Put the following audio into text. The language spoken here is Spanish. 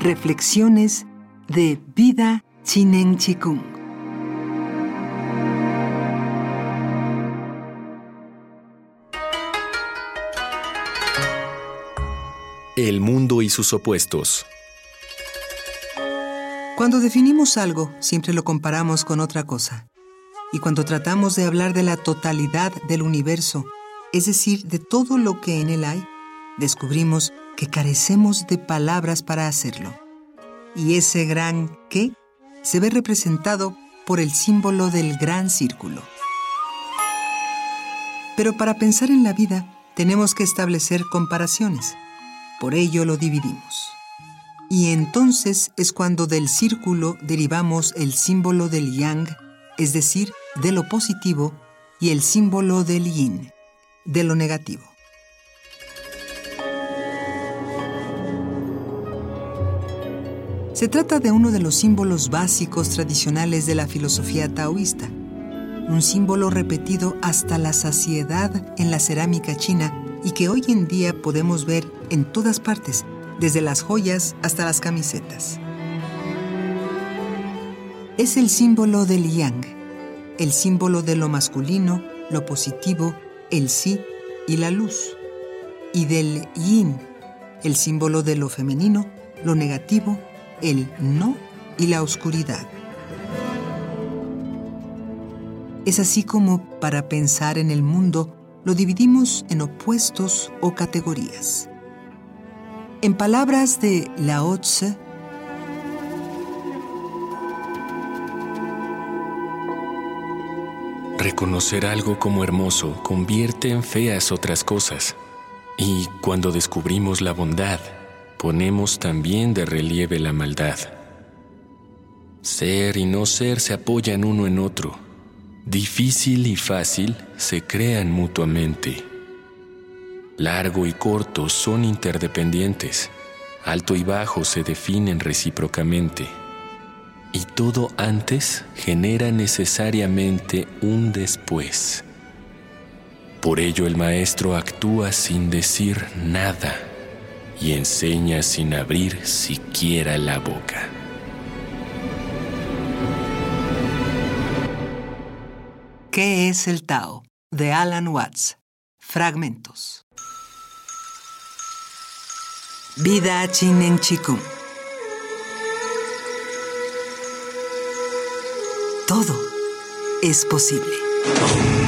Reflexiones de Vida Chinen Chikung. El mundo y sus opuestos. Cuando definimos algo, siempre lo comparamos con otra cosa. Y cuando tratamos de hablar de la totalidad del universo, es decir, de todo lo que en él hay, descubrimos que carecemos de palabras para hacerlo. Y ese gran qué se ve representado por el símbolo del gran círculo. Pero para pensar en la vida tenemos que establecer comparaciones. Por ello lo dividimos. Y entonces es cuando del círculo derivamos el símbolo del yang, es decir, de lo positivo, y el símbolo del yin, de lo negativo. Se trata de uno de los símbolos básicos tradicionales de la filosofía taoísta, un símbolo repetido hasta la saciedad en la cerámica china y que hoy en día podemos ver en todas partes, desde las joyas hasta las camisetas. Es el símbolo del yang, el símbolo de lo masculino, lo positivo, el sí y la luz, y del yin, el símbolo de lo femenino, lo negativo el no y la oscuridad. Es así como para pensar en el mundo lo dividimos en opuestos o categorías. En palabras de Lao Tse, Reconocer algo como hermoso convierte en feas otras cosas. Y cuando descubrimos la bondad, ponemos también de relieve la maldad. Ser y no ser se apoyan uno en otro. Difícil y fácil se crean mutuamente. Largo y corto son interdependientes. Alto y bajo se definen recíprocamente. Y todo antes genera necesariamente un después. Por ello el maestro actúa sin decir nada y enseña sin abrir siquiera la boca. ¿Qué es el Tao? de Alan Watts. Fragmentos. Vida Chinen Chikung. Todo es posible.